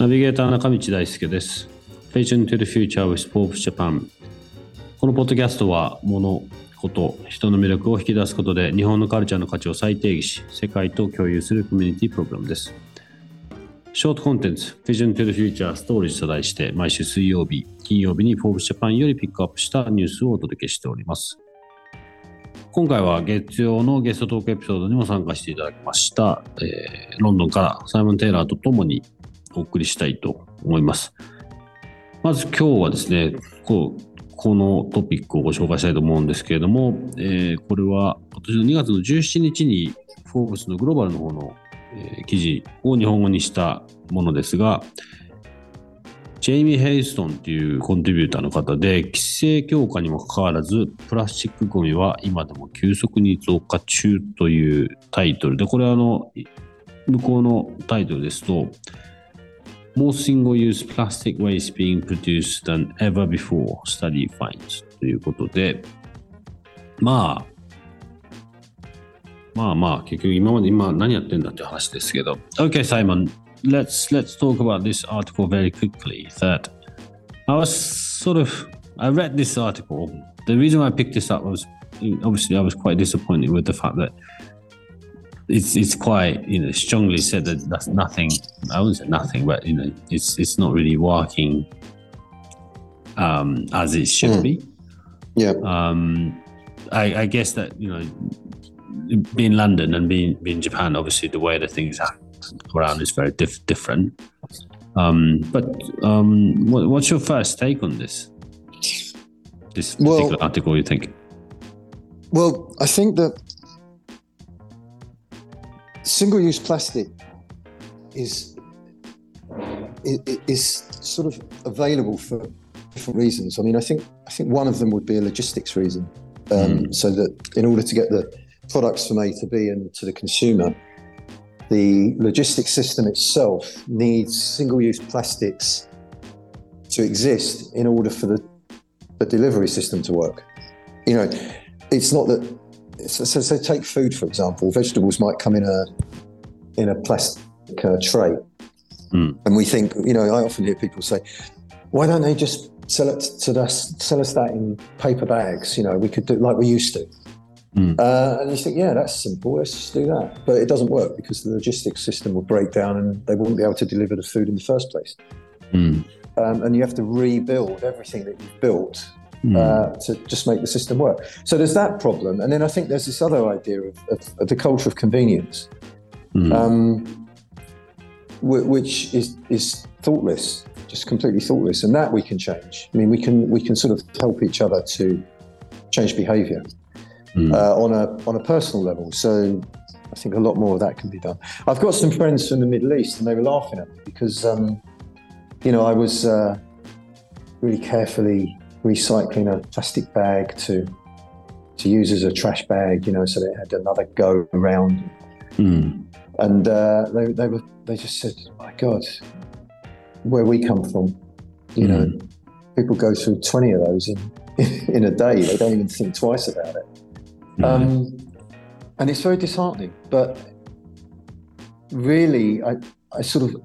ナビゲーター中道大輔です。Vision to the Future with Forbes Japan このポッドキャストは物、こと、人の魅力を引き出すことで日本のカルチャーの価値を再定義し世界と共有するコミュニティプログラムです。ショートコンテンツ Vision to the Future ストーリーと題して毎週水曜日、金曜日に Forbes Japan よりピックアップしたニュースをお届けしております。今回は月曜のゲストトークエピソードにも参加していただきました、えー、ロンドンからサイモン・テイラーとともにお送りしたいと思います。まず今日はですね、こうこのトピックをご紹介したいと思うんですけれども、えー、これは今年の2月の17日にフォーブスのグローバルの方の、えー、記事を日本語にしたものですが、ジェイミー・ヘイストンっていうコントリビューターの方で、規制強化にもかかわらず、プラスチックゴミは今でも急速に増加中というタイトルで、これはあの、向こうのタイトルですと、more single-use plastic waste being produced than ever before, study finds ということで、まあ、まあまあ、結局今まで今何やってんだっていう話ですけど。Okay, Simon, let's, let's talk about this article very quickly. That I was sort of, I read this article. The reason I picked this up was obviously I was quite disappointed with the fact that it's it's quite you know strongly said that that's nothing. I wouldn't say nothing, but you know it's it's not really working um, as it should mm. be. Yeah. Um, I, I guess that you know being London and being being Japan, obviously the way that things are around is very diff- different. Um, but um, what, what's your first take on this? This particular well, article, you think? Well, I think that single-use plastic is is sort of available for different reasons. I mean, I think I think one of them would be a logistics reason, um, mm. so that in order to get the products from A to B and to the consumer, the logistics system itself needs single-use plastics to exist in order for the, the delivery system to work. You know, it's not that so, so, so, take food for example. Vegetables might come in a in a plastic uh, tray, mm. and we think, you know, I often hear people say, "Why don't they just sell it to us, sell us that in paper bags? You know, we could do like we used to." Mm. Uh, and you think, yeah, that's simple. Let's just do that. But it doesn't work because the logistics system will break down and they wouldn't be able to deliver the food in the first place. Mm. Um, and you have to rebuild everything that you've built mm. uh, to just make the system work. So there's that problem, and then I think there's this other idea of, of, of the culture of convenience, mm. um, which is is thoughtless, just completely thoughtless, and that we can change. I mean, we can we can sort of help each other to change behaviour mm. uh, on a on a personal level. So I think a lot more of that can be done. I've got some friends from the Middle East, and they were laughing at me because, um, you know, I was uh, really carefully recycling a plastic bag to to use as a trash bag, you know, so they had another go around. Mm. And uh, they, they were they just said, "My God, where we come from, you mm. know, people go through twenty of those in in a day. They don't even think twice about it." Um, and it's very disheartening. But really, I, I sort of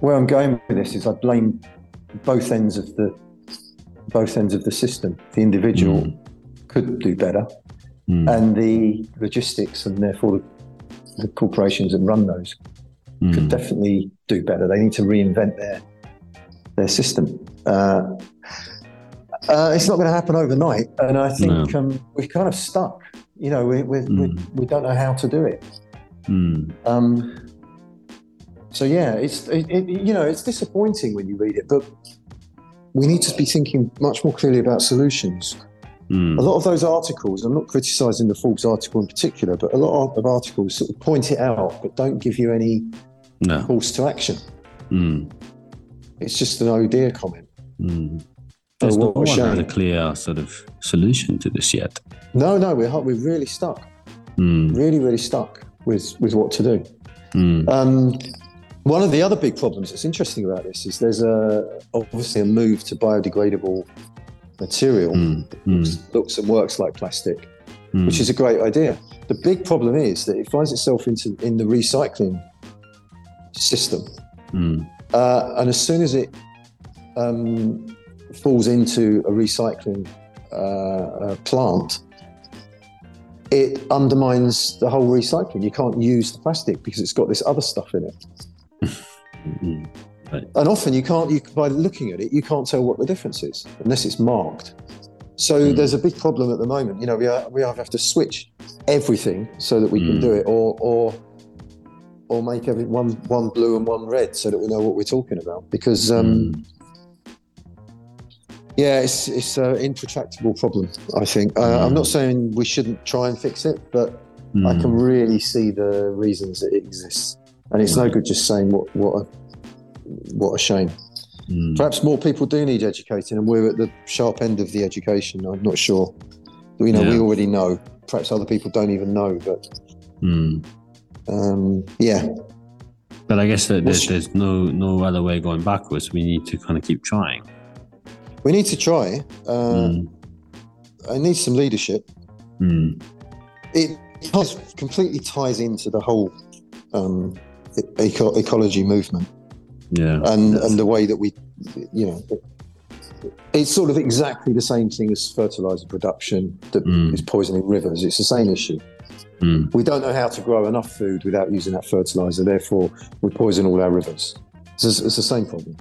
where I'm going with this is I blame both ends of the both ends of the system. The individual mm. could do better, mm. and the logistics and therefore the, the corporations that run those mm. could definitely do better. They need to reinvent their their system. Uh, uh, it's not going to happen overnight, and I think no. um, we're kind of stuck. You know, we, we, we, mm. we, don't know how to do it. Mm. Um, so yeah, it's it, it, you know it's disappointing when you read it, but we need to be thinking much more clearly about solutions. Mm. A lot of those articles, I'm not criticizing the Forbes article in particular, but a lot of articles sort of point it out, but don't give you any No. calls to action. Mm. It's just an oh dear comment. Mm. There's Oh, what a one has a clear sort of solution to this yet. No, no, we're, we're really stuck, Mm. really, really stuck with, with what to do. Mm. Um, one of the other big problems that's interesting about this is there's a obviously a move to biodegradable material. Mm. Looks, looks and works like plastic, Mm. which is a great idea. The big problem is that it finds itself into in the recycling system, Mm. uh, and as soon as it um, falls into a recycling uh, uh, plant, it undermines the whole recycling. You can't use the plastic because it's got this other stuff in it. Mm. And often you can't, you, by looking at it, you can't tell what the difference is unless it's marked. So Mm. there's a big problem at the moment. You know, we, are, we have to switch everything so that we can Mm. do it, or or or make every one one blue and one red so that we know what we're talking about. Because um, Mm. Yeah, it's it's an intractable problem. I think. Uh, I'm Mm. not saying we shouldn't try and fix it, but I Mm. can really see the reasons it exists, and it's no good just saying what what a what a shame. Mm. Perhaps more people do need educating, and we're at the sharp end of the education. I'm not sure. You know, we already know. Perhaps other people don't even know, but Mm. um, yeah, But I guess that there's, there's no no other way going backwards. We need to kind of keep trying. We need to try. Uh, Mm. I need some leadership. Mm. It ties, completely ties into the whole um, eco- ecology movement Yeah. and and the way that we, you know. It's sort of exactly the same thing as fertilizer production that is Mm. poisoning rivers. It's the same issue. Mm. we don't know how to grow enough food without using that fertilizer. Therefore, we poison all our rivers. It's, it's the same problem.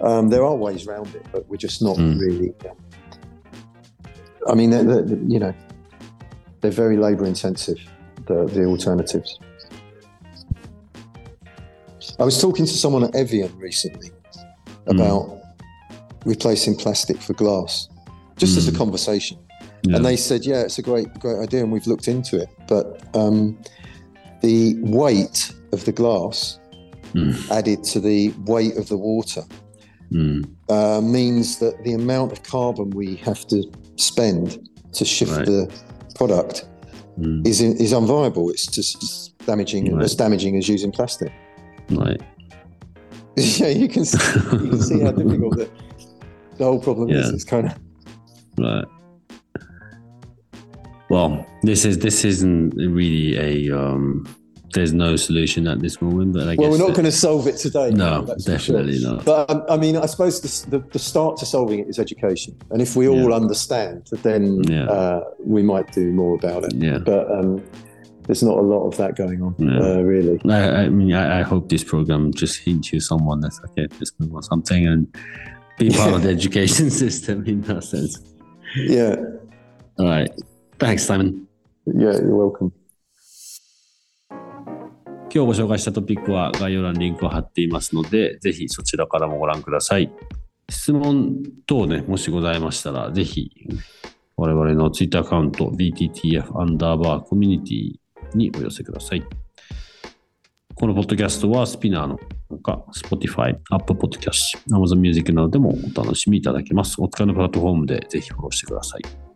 Um, there are ways around it, but we're just not Mm. really. I mean, they're, they're- you know, they're very labour intensive. The the alternatives. I was talking to someone at Evian recently about replacing plastic for glass, just as a Mm. conversation Yeah. and they said, "Yeah, it's a great, great idea, and we've looked into it." But um, the weight of the glass Mm. added to the weight of the water Mm. uh, means that the amount of carbon we have to spend to shift Right. the product Mm. is is unviable. It's just damaging Right. as damaging as using plastic. Right. yeah, you can see, you can see how difficult the, the whole problem is. It's kind of Right. Well, this is this isn't really a um. There's no solution at this moment, but I well, we're not going to solve it today. No, for sure. definitely not. But um, I mean, I suppose the, the, the start to solving it is education, and if we all understand, then Yeah. uh, we might do more about it. Yeah. But um, there's not a lot of that going on, Yeah. uh, really. I, I mean, I, I hope this program just hints you someone that's okay. Move on something and be part of the education system in that sense. Yeah, All right. Thanks, Simon. yeah, you're welcome. 今日ご紹介したトピックは概要欄にリンクを貼っていますので、ぜひそちらからもご覧ください。質問等ね、もしございましたら、ぜひ我々の Twitter アカウント BTTF アンダーバーコミュニティにお寄せください。このポッドキャストはスピナーのほか Spotify、Apple Podcast、Amazon Music などでもお楽しみいただけます。お使いのプラットフォームでぜひフォローしてください。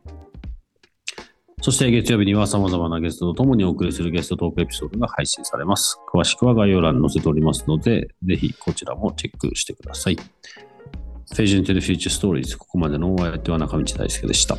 そして月曜日には様々なゲストと共にお送りするゲストトークエピソードが配信されます。詳しくは概要欄に載せておりますので、ぜひこちらもチェックしてください。Vision to the Future Stories ここまでのお相手は中道大輔でした。